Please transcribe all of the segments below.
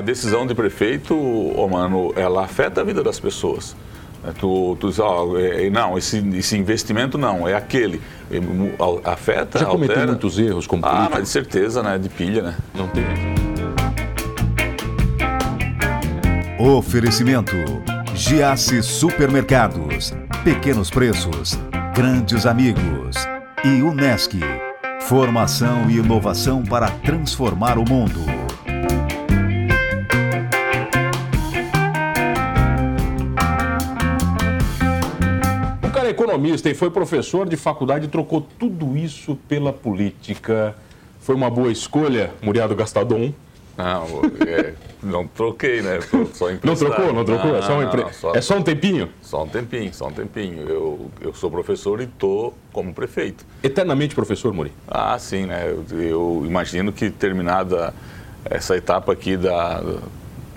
uma decisão de prefeito, oh, mano, ela afeta a vida das pessoas. É, tu, tu diz, é, não, esse, esse investimento não, é aquele. Afeta, Já cometeu altera. muitos erros como Ah, político? mas de certeza, né? De pilha, né? Não tem. Oferecimento: Giasse Supermercados, Pequenos Preços, Grandes Amigos e Unesc. Formação e inovação para transformar o mundo. Economista e foi professor de faculdade e trocou tudo isso pela política. Foi uma boa escolha, Muriado Gastadon? Não, é, não troquei, né? Só, Não trocou? Não trocou? é, só uma empre... não, só- é só um tempinho? Só um tempinho, só um tempinho. Eu, eu sou professor e tô como prefeito. Eternamente professor, Muri? Ah, sim, né? Eu, eu imagino que terminada essa etapa aqui da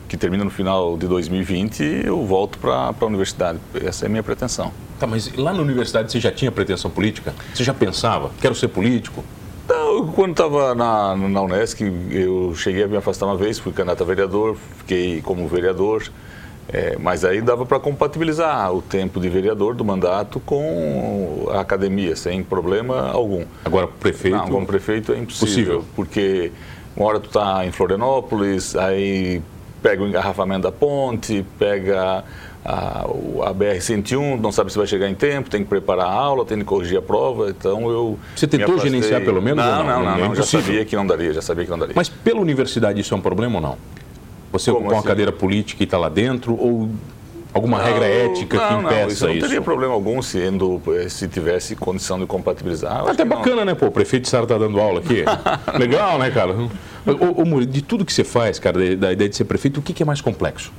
que termina no final de 2020, eu volto para a universidade. Essa é a minha pretensão. Tá, mas lá na universidade você já tinha pretensão política? Você já pensava? Quero ser político? Eu, quando estava na, na Unesc, eu cheguei a me afastar uma vez, fui candidato a vereador, fiquei como vereador, é, mas aí dava para compatibilizar o tempo de vereador do mandato com a academia, sem problema algum. Agora, prefeito. Não, como prefeito é impossível, Possível. porque uma hora tu tá em Florianópolis, aí pega o engarrafamento da ponte, pega a, o- a BR-101, não sabe se vai chegar em tempo, tem que preparar a aula, tem que corrigir a prova, então eu... Você tentou gerenciar pelo menos Não, não? não, Não, não, é não, já sabia que não daria, já sabia que não daria. Mas pela universidade isso é um problema ou não? Você Como ocupar uma assim? cadeira política e está lá dentro? Ou alguma Não, regra ética que não, não, impeça isso não isso? teria problema algum sendo, eh, se tivesse condição de compatibilizar. Até que não. bacana, né, pô? O prefeito de Sara tá dando aula aqui. Legal, né, cara? Ô, ô, Muri, de tudo que você faz, cara, da, da ideia de ser prefeito, o que, que é mais complexo?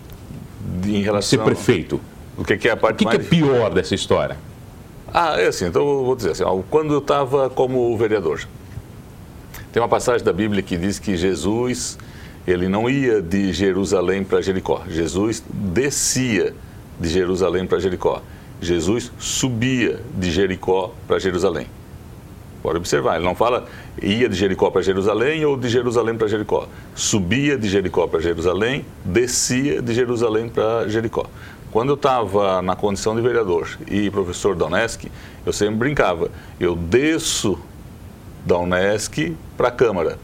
Em Ser relação... prefeito. O que, que é a parte O que, que é mais... pior dessa história? Ah, é assim, então eu vou dizer assim, ó, quando eu estava como vereador, tem uma passagem da Bíblia que diz que Jesus, ele não ia de Jerusalém para Jericó, Jesus descia de Jerusalém para Jericó, Jesus subia de Jericó para Jerusalém. Pode observar, ele não fala ia de Jericó para Jerusalém ou de Jerusalém para Jericó. Subia de Jericó para Jerusalém, descia de Jerusalém para Jericó. Quando eu estava na condição de vereador e professor da Unesc, eu sempre brincava, eu desço da Unesc para a Câmara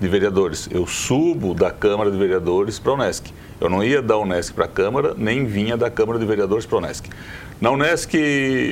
de Vereadores. Eu subo da Câmara de Vereadores para a Unesc. Eu não ia da Unesc para a Câmara, nem vinha da Câmara de Vereadores para a Unesc. Na Unesc,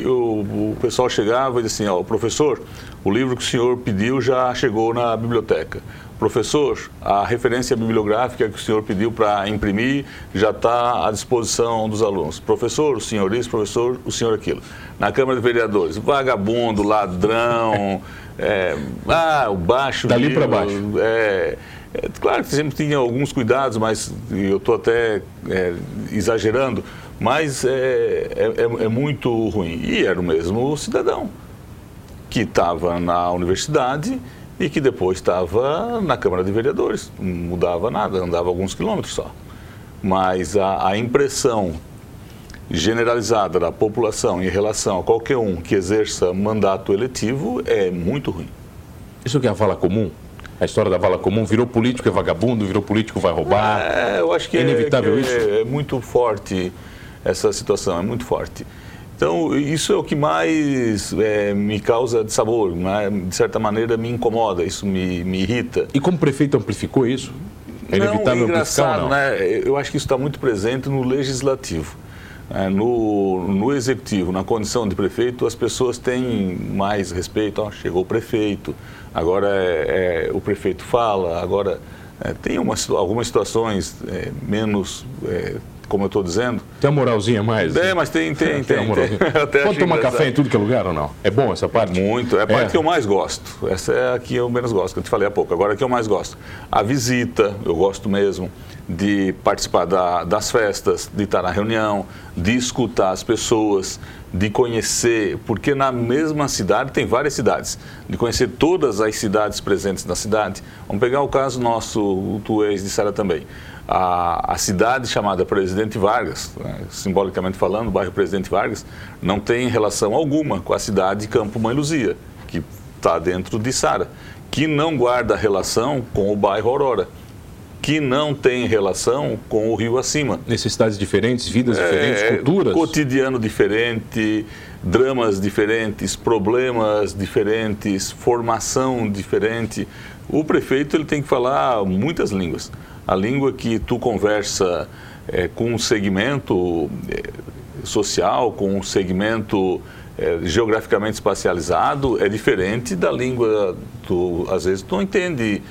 o, o pessoal chegava e dizia assim, ó, professor, o livro que o senhor pediu já chegou na biblioteca. Professor, a referência bibliográfica que o senhor pediu para imprimir já está à disposição dos alunos. Professor, o senhor isso, professor, o senhor aquilo. Na Câmara de Vereadores, vagabundo, ladrão, é, ah, o baixo. Dali pra baixo. É, é, claro que sempre tinha alguns cuidados, mas eu estou até é, exagerando, mas é, é, é- é muito ruim. E era o mesmo cidadão que estava na universidade e que depois estava na Câmara de Vereadores. Não mudava nada, andava alguns quilômetros só. Mas a, a impressão generalizada da população em relação a qualquer um que exerça mandato eletivo é muito ruim. Isso que é a vala comum? A história da vala comum virou político é vagabundo, virou político vai roubar. É, eu acho que É é, inevitável que isso? é, é muito forte essa situação, é muito forte. Então, isso é o que mais é, me causa de sabor, né? de certa maneira me incomoda, isso me, me irrita. E como prefeito amplificou isso? É inevitável não, é amplificar ou não? né? Eu acho que isso está muito presente no legislativo. É, no, no executivo, na condição de prefeito, as pessoas têm mais respeito. Chegou o prefeito, agora é, é, o prefeito fala, agora é, tem uma, algumas situações é, menos, é, como eu estou dizendo. Tem uma moralzinha mais? É, mas tem, tem, Tem tem. tem. Pode tomar café em tudo que é lugar ou não? É bom essa parte? Muito, é a parte que eu mais gosto. Essa é a que eu menos gosto, que eu te falei há pouco. Agora a que eu mais gosto. A visita, eu gosto mesmo de participar da- das festas, de estar na reunião, de escutar as pessoas, de conhecer, porque na mesma cidade tem várias cidades, de conhecer todas as cidades presentes na cidade. Vamos pegar o caso nosso, o tu ex de Sara também. A, a cidade chamada Presidente Vargas, né, simbolicamente falando, o bairro Presidente Vargas, não tem relação alguma com a cidade Campo Mãe Luzia, que está dentro de Sara, que não guarda relação com o bairro Aurora. que não tem relação com o rio acima. Necessidades diferentes, vidas diferentes, é, culturas. Cotidiano diferente, dramas diferentes, problemas diferentes, formação diferente. O prefeito ele tem que falar muitas línguas. A língua que tu conversa é, com um segmento é, social, com um segmento é, geograficamente espacializado, é diferente da língua. Tu, às vezes tu não entende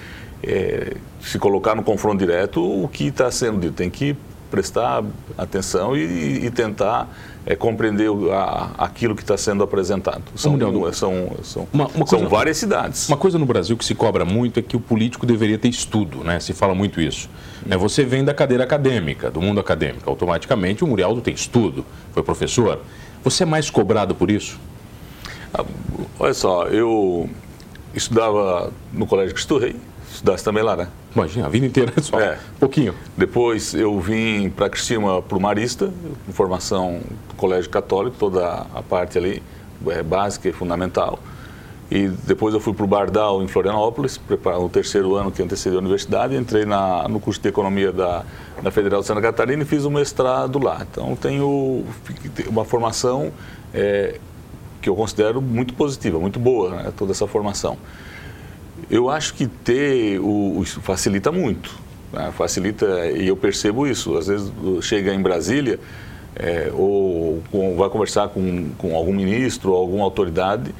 é, se colocar no confronto direto o que está sendo dito. Tem que prestar atenção e, e tentar é, compreender a, aquilo que está sendo apresentado. São, são, são, uma, uma são várias cidades. Uma coisa no Brasil que se cobra muito é que o político deveria ter estudo, né? Se fala muito isso. É, você vem da cadeira acadêmica, do mundo acadêmico. Automaticamente o Murialdo tem estudo, foi professor. Você é mais cobrado por isso? Ah, olha só, eu estudava no colégio que estudei, estudasse também lá, né? Imagina, a vida inteira só. É. Um pouquinho. Depois eu vim para Cristina para o Marista, formação do Colégio Católico, toda a parte ali é, básica e fundamental. E depois eu fui para o Bardal, em Florianópolis, o terceiro ano que antecedeu a universidade. Entrei na, no curso de Economia da, da Federal de Santa Catarina e fiz um mestrado lá. Então tenho uma formação é, que eu considero muito positiva, muito boa, né, toda essa formação. Eu acho que ter o, isso facilita muito. Né? Facilita, e eu percebo isso. Às vezes chega em Brasília é, ou com, vai conversar com, com algum ministro ou alguma autoridade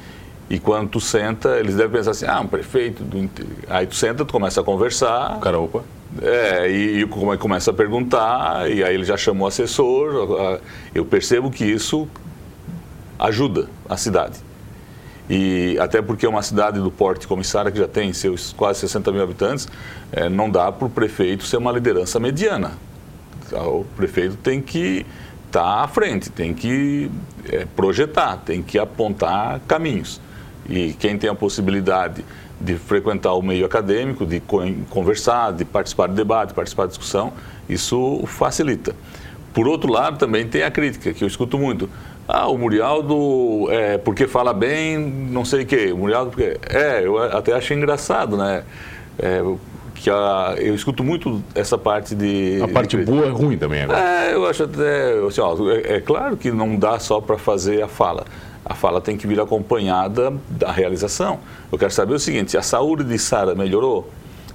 e quando tu senta, eles devem pensar assim, ah, um prefeito do Aí tu senta, tu começa a conversar. Cara, opa. É, e, e começa a perguntar, e aí ele já chamou o assessor. Eu percebo que isso ajuda a cidade. E até porque é uma cidade do porte comissária que já tem seus quase 60 mil habitantes, é, não dá para o prefeito ser uma liderança mediana. O prefeito tem que estar tá à frente, tem que é, projetar, tem que apontar caminhos. E quem tem a possibilidade de frequentar o meio acadêmico, de conversar, de participar de debate, participar de discussão, isso facilita. Por outro lado, também tem a crítica, que eu escuto muito. Ah, o Murialdo, é, porque fala bem, não sei o quê. O Murialdo, porque. É, eu até achei engraçado, né? É, que a, eu escuto muito essa parte de. A parte de, boa é ruim também agora. É, eu acho até. Assim, ó, é, é, claro que não dá só para fazer a fala. A fala tem que vir acompanhada da realização. Eu quero saber o seguinte: a saúde de Sara melhorou?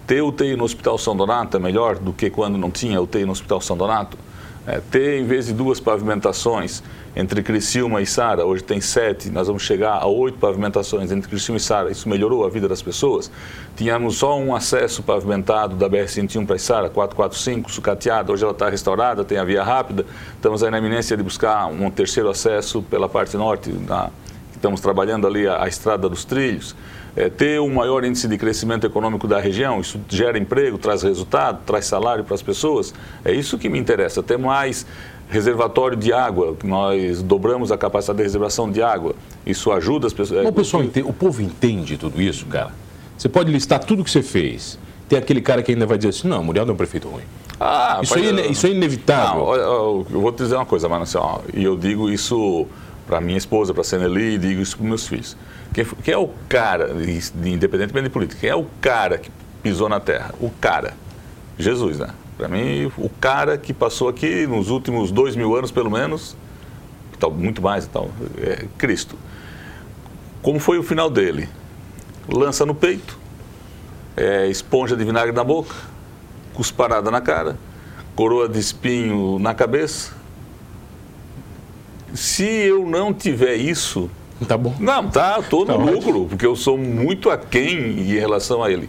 Ter UTI no Hospital São Donato é melhor do que quando não tinha UTI no Hospital São Donato? É, ter, em vez de duas pavimentações entre Criciúma e Sara, hoje tem sete, nós vamos chegar a oito pavimentações entre Criciúma e Sara. Isso melhorou a vida das pessoas. Tínhamos só um acesso pavimentado da BR-101 para Sara, 445, sucateado. Hoje ela está restaurada, tem a via rápida. Estamos aí na iminência de buscar um terceiro acesso pela parte norte. Na, estamos trabalhando ali a, a estrada dos trilhos é, ter um maior índice de crescimento econômico da região, isso gera emprego, traz resultado, traz salário para as pessoas. É isso que me interessa. Ter mais reservatório de água, nós dobramos a capacidade de reservação de água. Isso ajuda as pessoas. O, pessoal entende, o povo entende tudo isso, cara. Você pode listar tudo que você fez. Tem aquele cara que ainda vai dizer assim, não, Muriel é um prefeito ruim. Ah, isso, aí, é, isso é inevitável. Não, eu, eu, vou te dizer uma coisa, mas assim, ó, e eu digo isso para minha esposa, para a Seneli, e digo isso para meus filhos. Quem, quem é o cara, independentemente de política, quem é o cara que pisou na terra? O cara. Jesus, né? Para mim, o cara que passou aqui nos últimos dois mil anos, pelo menos, tal, muito mais, tal, é Cristo. Como foi o final dele? Lança no peito, é, esponja de vinagre na boca, cusparada na cara, coroa de espinho na cabeça. Se eu não tiver isso, Tá bom. Não, tá, tô no tá lucro, porque eu sou muito aquém em relação a ele.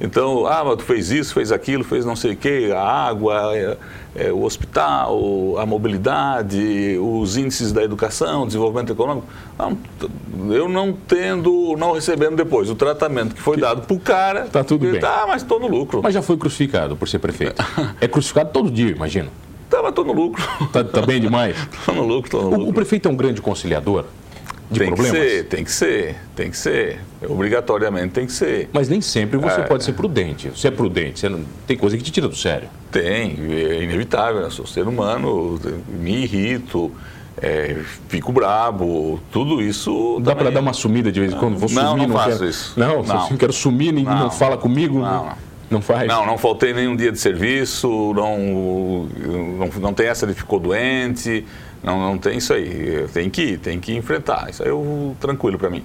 Então, ah, mas tu fez isso, fez aquilo, fez não sei o quê, a água, é, é, o hospital, a mobilidade, os índices da educação, desenvolvimento econômico. Não, eu não tendo, não recebendo depois o tratamento que foi dado para o cara. Tá tudo bem. Tá, mas estou no lucro. Mas já foi crucificado por ser prefeito. é crucificado todo dia, imagino. Tá, mas estou no lucro. Tá, tá bem demais? Estou no lucro, estou no lucro. O, o prefeito é um grande conciliador? De tem problemas? Que ser, tem que ser, tem que ser. Obrigatoriamente tem que ser. Mas nem sempre você é... pode ser prudente. Você é prudente, você não... tem coisa que te tira do sério. Tem, é inevitável. Eu sou ser humano, me irrito. É, fico brabo, tudo isso. Dá para dar uma sumida de vez em quando? Vou não, sumir, não, não faço quero... isso. Não, não. Assim, quero sumir, ninguém não, não fala comigo. Não, Não faz? Não, não faltei nenhum dia de serviço, não, não, não tem essa de ficou doente, não, não tem isso aí. Tem que ir, tem que enfrentar. Isso aí eu tranquilo para mim.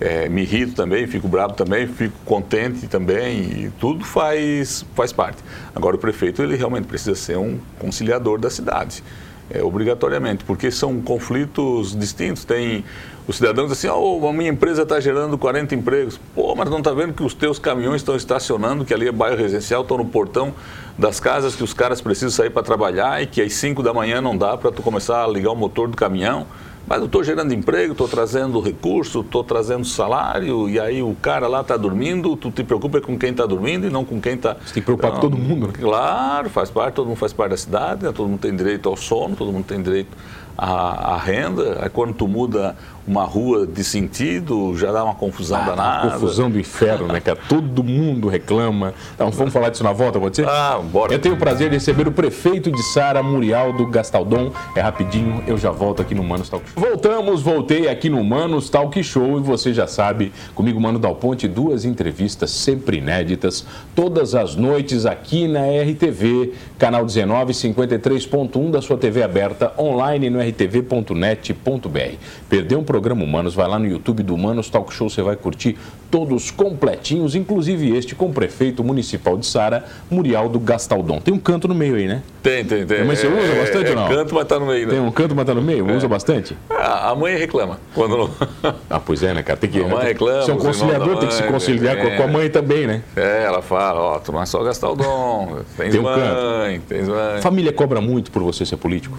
É, me irrito também, fico bravo também, fico contente também, e tudo faz, faz parte. Agora, o prefeito, ele realmente precisa ser um conciliador da cidade, é, obrigatoriamente, porque são conflitos distintos. Tem os cidadãos assim, oh, a minha empresa está gerando 40 empregos. Pô, mas não está vendo que os teus caminhões estão estacionando, que ali é bairro residencial, estão no portão das casas, que os caras precisam sair para trabalhar e que às 5 da manhã não dá para tu começar a ligar o motor do caminhão. Mas eu estou gerando emprego, estou trazendo recurso, estou trazendo salário, e aí o cara lá está dormindo, tu te preocupa com quem está dormindo e não com quem está... Você tem que preocupar com todo mundo, né? Claro, faz parte, todo mundo faz parte da cidade, né? todo mundo tem direito ao sono, todo mundo tem direito à, à renda. Aí quando tu muda uma rua de sentido, já dá uma confusão Ah, danada. confusão do inferno, né, cara? Todo mundo reclama. Então, vamos falar disso na volta, pode ser? Ah, bora. Eu tenho o prazer de receber o prefeito de Sara, Murialdo Gastaldon. É rapidinho, eu já volto aqui no Manos Talk Show. Voltamos, voltei aqui no Manos Talk Show e você já sabe, comigo, Mano Dal Ponte, duas entrevistas sempre inéditas, todas as noites aqui na RTV, canal 19, 53.1 da sua TV aberta, online no rtv.net.br. Perdeu um programa Humanos, vai lá no YouTube do Humanos Talk Show, você vai curtir todos completinhos, inclusive este com o prefeito municipal de Sara, Murialdo Gastaldon. Tem um canto no meio aí, né? Tem, tem, tem. Mas você usa bastante é, ou não? canto, mas tá no meio, né? Tem um canto, mas tá no meio? Usa bastante? Ah, a mãe reclama. Quando não... Ah, pois é, né, cara? Tem que. A mãe reclama, Ser um os irmãos conciliador da tem que se mãe, conciliar com, é. com a mãe também, né? É, ela fala, ó, tu não é só dom, tens Tem um mãe, tens mãe. Família cobra muito por você ser político?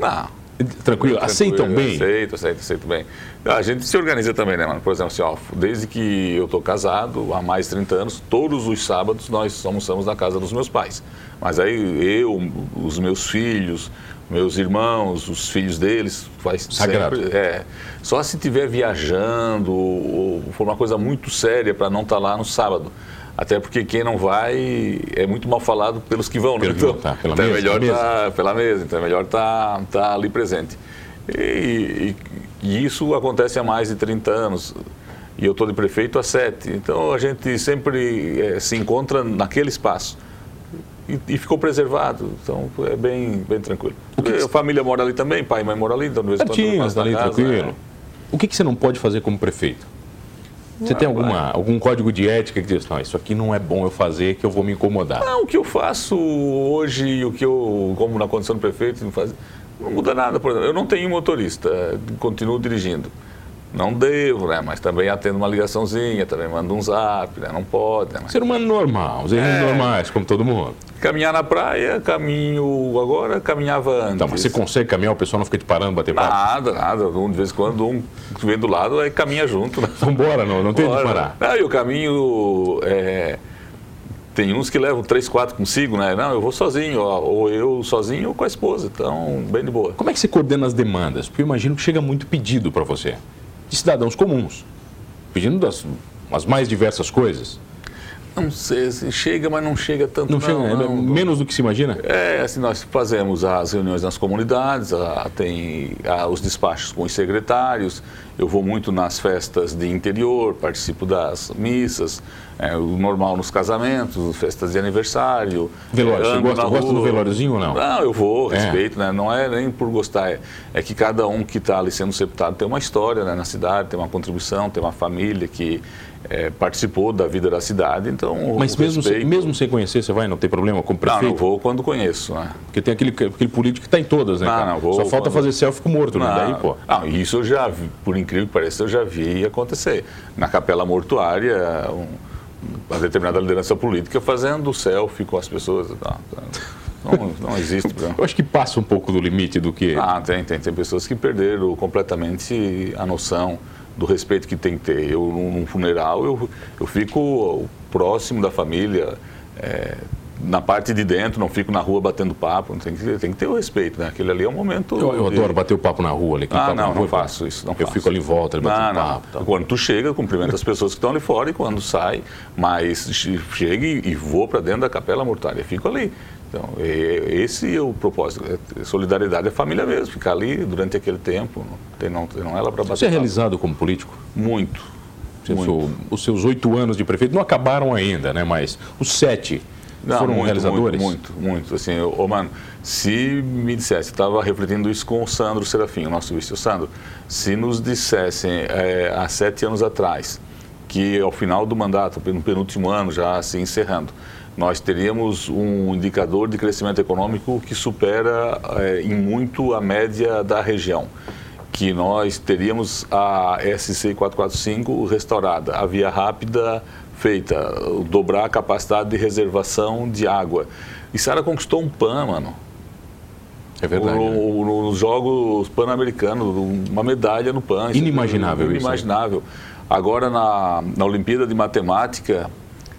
Não. Tranquilo? Aceitam Tranquilo, bem? Aceito, aceito, aceito bem. A gente se organiza também, né, mano? Por exemplo, assim, ó, desde que eu tô casado, há mais de 30 anos, todos os sábados nós almoçamos na casa dos meus pais. Mas aí eu, os meus filhos, meus irmãos, os filhos deles, faz Sagrado. sempre... É, só se estiver viajando ou, ou for uma coisa muito séria para não estar lá no sábado. Até porque quem não vai é muito mal falado pelos que vão, né? Que vão, tá, pela então é mesa, melhor mesa. tá pela mesa, então é melhor estar tá, ali presente. E, e- e isso acontece há mais de 30 anos. E eu estou de prefeito há sete. Então a gente sempre eh, se encontra naquele espaço. E, e ficou preservado. Então é bem, bem tranquilo. A família mora ali também, pai e mãe moram ali, então de vez em quando Certinho, tá ali casa, tranquilo. né? O que, que você não pode fazer como prefeito? Você tem alguma, algum código de ética que diz, não, isso aqui não é bom eu fazer, que eu vou me incomodar. Não, o que eu faço hoje o que eu, como na condição de prefeito, não, faz, não muda nada. Por exemplo, eu não tenho motorista, continuo dirigindo. Não devo, né? Mas também atendo uma ligaçãozinha, também mando um zap, né? Não pode, né? Mas Ser humano normal, os É. normais, como todo mundo. caminhar na praia, caminho agora, caminhava antes. Então, mas você consegue caminhar, o pessoal não fica te parando, bater papo? Nada, nada. Um, de vez em quando um vem do lado, aí caminha junto, né? Vambora, não, não tem de Bora. parar. Não, e o caminho. é, tem uns que levam três, quatro consigo, né? Não, eu vou sozinho, ó, ou eu sozinho ou com a esposa. Então, bem de boa. Como é que você coordena as demandas? Porque eu imagino que chega muito pedido para você, de cidadãos comuns, pedindo das as mais diversas coisas. Não sei se chega, mas não chega tanto. Não, chega, é não. menos do que se imagina? É, assim, nós fazemos as reuniões nas comunidades, a- tem a- os despachos com os secretários, eu vou muito nas festas de interior, participo das missas, é, o normal nos casamentos, festas de aniversário. Velório, é, você gosta, gosta do velóriozinho ou não? Não, eu vou, É. respeito, né? Não é nem por gostar, é, é que cada um que está ali sendo sepultado tem uma história né, na cidade, tem uma contribuição, tem uma família que é, participou da vida da cidade, então Mas mesmo, sem, respeito- mesmo sem conhecer, você vai, não tem problema como Não, prefeito? não vou quando conheço, né? Porque tem aquele, aquele político que está em todas, né, Não, cara? não, vou Só falta quando- fazer selfie com morto, né? Daí, pô. Não, isso eu já vi, por incrível que pareça, eu já vi acontecer. Na capela mortuária, um- uma determinada liderança política fazendo selfie com as pessoas. Não, não, não existe. Não. Eu acho que passa um pouco do limite do que... Ah, tem, tem. Tem pessoas que perderam completamente a noção do respeito que tem que ter. Eu, num num funeral, eu, eu fico próximo da família, é, na parte de dentro, não fico na rua batendo papo. Tem que, tem que ter o respeito, né? Aquele ali é um momento... Eu, eu de- adoro bater o papo na rua. Ali, Ah, papo na não, rua, não faço isso. Não eu faço. fico ali em volta, ali batendo Não, não. papo. tal. Quando tu chega, cumprimenta as pessoas que estão ali fora e quando sai, mas che- chega e, vou para dentro da capela mortuária, fico ali. Então, é- esse é o propósito. É- Solidariedade é família mesmo, ficar ali durante aquele tempo, não, tem, não, não é lá para bater Você é realizado como político? Muito. Muito. Os seus oito anos de prefeito não acabaram ainda, né? Mas os sete não, foram muito, realizadores? Muito, muito, muito. Assim, ô, mano, se me dissesse, estava refletindo isso com o Sandro Serafim, o nosso vice, o Sandro, se nos dissessem é, há sete anos atrás que ao final do mandato, no penúltimo ano, já se encerrando, nós teríamos um indicador de crescimento econômico que supera é, em muito a média da região que nós teríamos a SC 445 restaurada, a via rápida feita, dobrar a capacidade de reservação de água. E Sara conquistou um PAN, mano. É verdade. No, né? Nos Jogos Pan-Americanos, uma medalha no PAN. Inimaginável isso. Inimaginável. Agora, na, na Olimpíada de Matemática,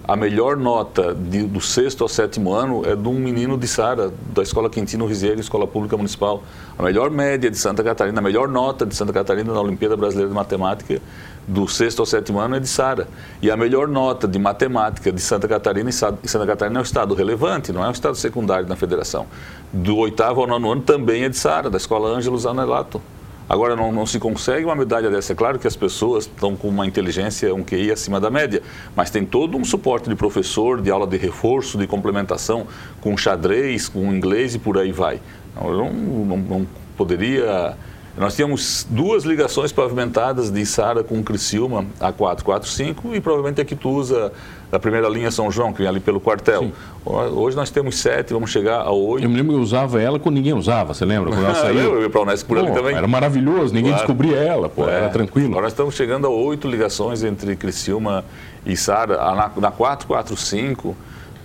a melhor nota de, do sexto ao sétimo ano é de um menino de Sara, da Escola Quintino Rizeiro, Escola Pública Municipal. A melhor média de Santa Catarina, a melhor nota de Santa Catarina na Olimpíada Brasileira de Matemática do sexto ao sétimo ano é de Sara. E a melhor nota de matemática de Santa Catarina, e Santa Catarina é um estado relevante, não é um estado secundário na federação. Do oitavo ao nono ano também é de Sara, da Escola Ângelo Zanelato. Agora, não, não, se consegue uma medalha dessa. É claro que as pessoas estão com uma inteligência, um QI acima da média, mas tem todo um suporte de professor, de aula de reforço, de complementação, com xadrez, com inglês e por aí vai. Eu não, não, não poderia nós tínhamos duas ligações pavimentadas de Sara com Criciúma, a 445, e provavelmente a que tu usa da primeira linha São João, que vem ali pelo quartel. Sim. Hoje nós temos sete, vamos chegar a oito. Eu me lembro que eu usava ela quando ninguém usava, você lembra? Quando ela saiu. eu ia para a Unesco por ali também. Era maravilhoso, ninguém claro. descobria ela, pô, é. era tranquilo. Agora nós estamos chegando a oito ligações entre Criciúma e Sara, na, na 445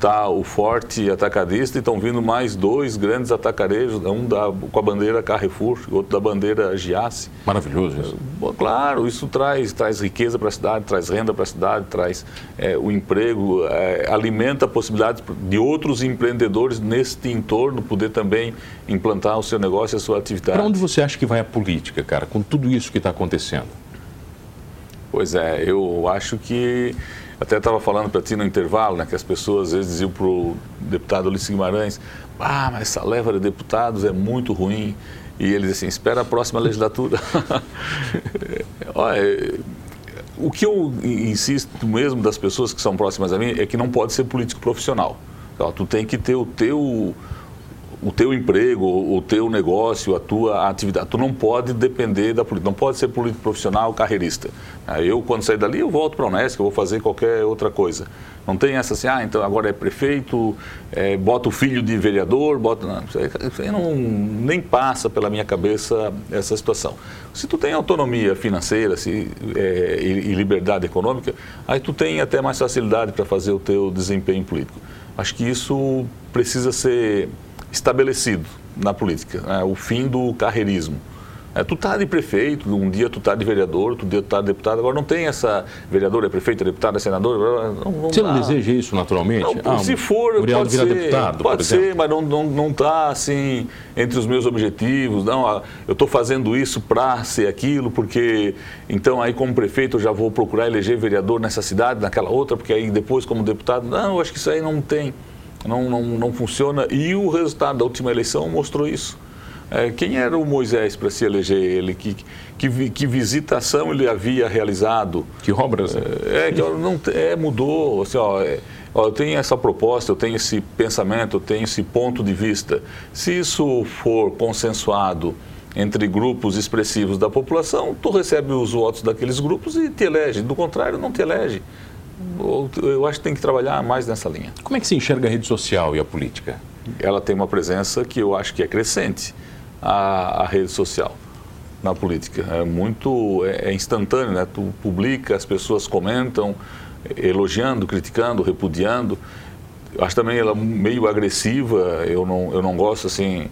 está o forte atacadista e estão vindo mais dois grandes atacarejos, um da, com a bandeira Carrefour, outro da bandeira Giasse. Maravilhoso isso. Claro, isso traz, traz riqueza para a cidade, traz renda para a cidade, traz é, o emprego, é, alimenta possibilidades de outros empreendedores neste entorno poder também implantar o seu negócio e a sua atividade. Para onde você acha que vai a política, cara, com tudo isso que está acontecendo? Pois é, eu acho que até estava falando para ti no intervalo, né, que as pessoas às vezes diziam para o deputado Ulisses Guimarães, ah, mas essa leva de deputados é muito ruim. E ele diz assim, espera a próxima legislatura. Olha, o que eu insisto mesmo das pessoas que são próximas a mim é que não pode ser político profissional. Então, tu tem que ter o teu o teu emprego, o teu negócio, a tua atividade. Tu não pode depender da política, não pode ser político profissional, carreirista. Eu, quando sair dali, eu volto para a Unesco, eu vou fazer qualquer outra coisa. Não tem essa assim, ah, então agora é prefeito, é, bota o filho de vereador, bota. Não, não, nem passa pela minha cabeça essa situação. Se tu tem autonomia financeira se, é, e, e liberdade econômica, aí tu tem até mais facilidade para fazer o teu desempenho político. Acho que isso precisa ser estabelecido na política, né? o fim do carreirismo. É, tu tá de prefeito, um dia tu tá de vereador, outro dia tu tá de deputado. Agora não tem essa vereador, é prefeito, é deputado, é senador. Não, não Você dá. não deseja isso naturalmente? Não, ah, se for, pode ser, deputado, pode ser, mas não, não, não tá assim entre os meus objetivos. Não, ah, eu estou fazendo isso para ser aquilo, porque então aí como prefeito eu já vou procurar eleger vereador nessa cidade, naquela outra, porque aí depois como deputado, não, eu acho que isso aí não tem não, não, não funciona. E o resultado da última eleição mostrou isso. É, quem era o Moisés para se eleger ele? Que, que, que, visitação ele havia realizado? Que obras? É, é que não, é, mudou. Assim, ó, é, ó, eu tenho essa proposta, eu tenho esse pensamento, eu tenho esse ponto de vista. Se isso for consensuado entre grupos expressivos da população, tu recebe os votos daqueles grupos e te elege. Do contrário, não te elege eu acho que tem que trabalhar mais nessa linha. Como é que se enxerga a rede social e a política? Ela tem uma presença que eu acho que é crescente, a, a rede social na política. É muito, é, é instantâneo, né? Tu publica, as pessoas comentam, elogiando, criticando, repudiando. Acho também ela meio agressiva, eu não, eu não gosto assim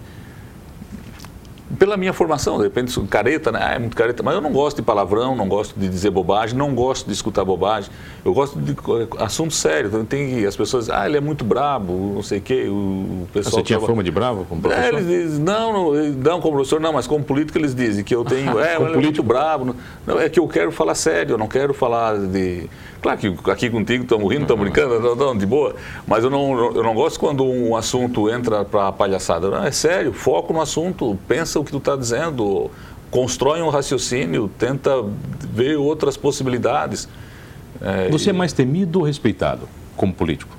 pela minha formação, de repente careta, né? Ah, é muito careta, mas eu não gosto de palavrão, não gosto de dizer bobagem, não gosto de escutar bobagem. Eu gosto de assunto sério. Então, tem as pessoas dizem, ah, ele é muito brabo, não sei o quê. O pessoal Você tinha fama de bravo como professor? É, eles dizem, não, não, não, como professor, não, mas como político eles dizem que eu tenho, é, ele é muito bravo. Não, é que eu quero falar sério, eu não quero falar de Claro que aqui contigo estamos rindo, estamos brincando, não, não, de boa, mas eu não, eu não gosto quando um assunto entra para a palhaçada. Não, é sério, foco no assunto, pensa o que tu está dizendo, constrói um raciocínio, tenta ver outras possibilidades. É, Você é mais temido ou respeitado como político?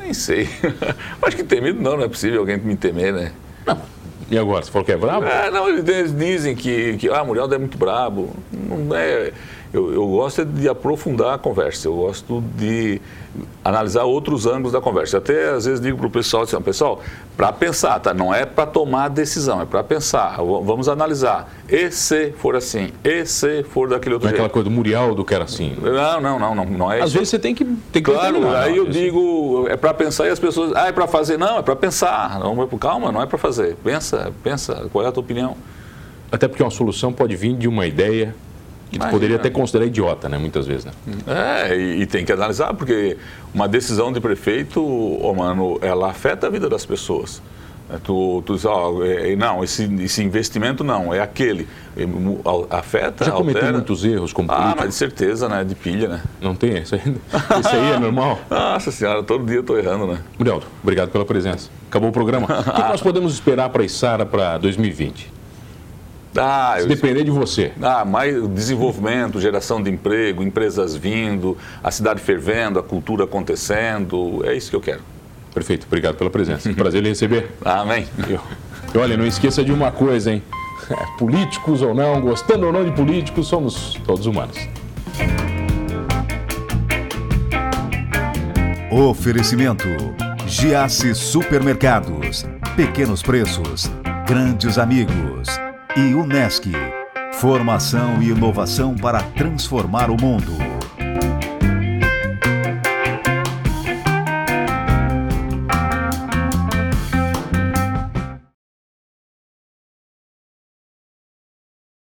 Nem sei. Acho que temido não, não é possível alguém me temer, né? Não. E agora, você falou que é brabo? É, não, eles dizem que, que ah, é muito brabo. Não é eu, eu gosto de aprofundar a conversa, eu gosto de analisar outros ângulos da conversa. Até às vezes digo para o pessoal assim, pessoal, para pensar, tá? Não é para tomar decisão, é para pensar. Vamos analisar. E se for assim? E se for daquele outro não é aquela coisa do Muriel do que era assim? Não, não, não, não, não é Às isso. vezes você tem que tem que Claro, aí eu digo, é para pensar e as pessoas, ah, é para fazer. Não, é para pensar. Não, calma, não é para fazer. Pensa, pensa, qual é a tua opinião? Até porque uma solução pode vir de uma ideia que tu poderia até considerar idiota, né? Muitas vezes, né? É, e, e, tem que analisar, porque uma decisão de prefeito, oh, mano, ela afeta a vida das pessoas. É, tu, tu diz, ó, é, não, esse, esse investimento não, é aquele. Afeta, Já cometeu altera. muitos erros como político? Ah, mas de certeza, né? De pilha, né? Não tem? Isso aí, isso aí é normal? Nossa senhora, todo dia eu tô errando, né? Muriel, obrigado pela presença. Acabou o programa. o que nós podemos esperar para a Isara para 2020? Ah, Se depender de você. Ah, mais desenvolvimento, geração de emprego, empresas vindo, a cidade fervendo, a cultura acontecendo. É isso que eu quero. Perfeito, obrigado pela presença. Prazer em receber. Amém. E olha, não esqueça de uma coisa, hein? É, políticos ou não, gostando ou não de políticos, somos todos humanos. Oferecimento: Giasse Supermercados. Pequenos preços, grandes amigos e Unesc. Formação e inovação para transformar o mundo.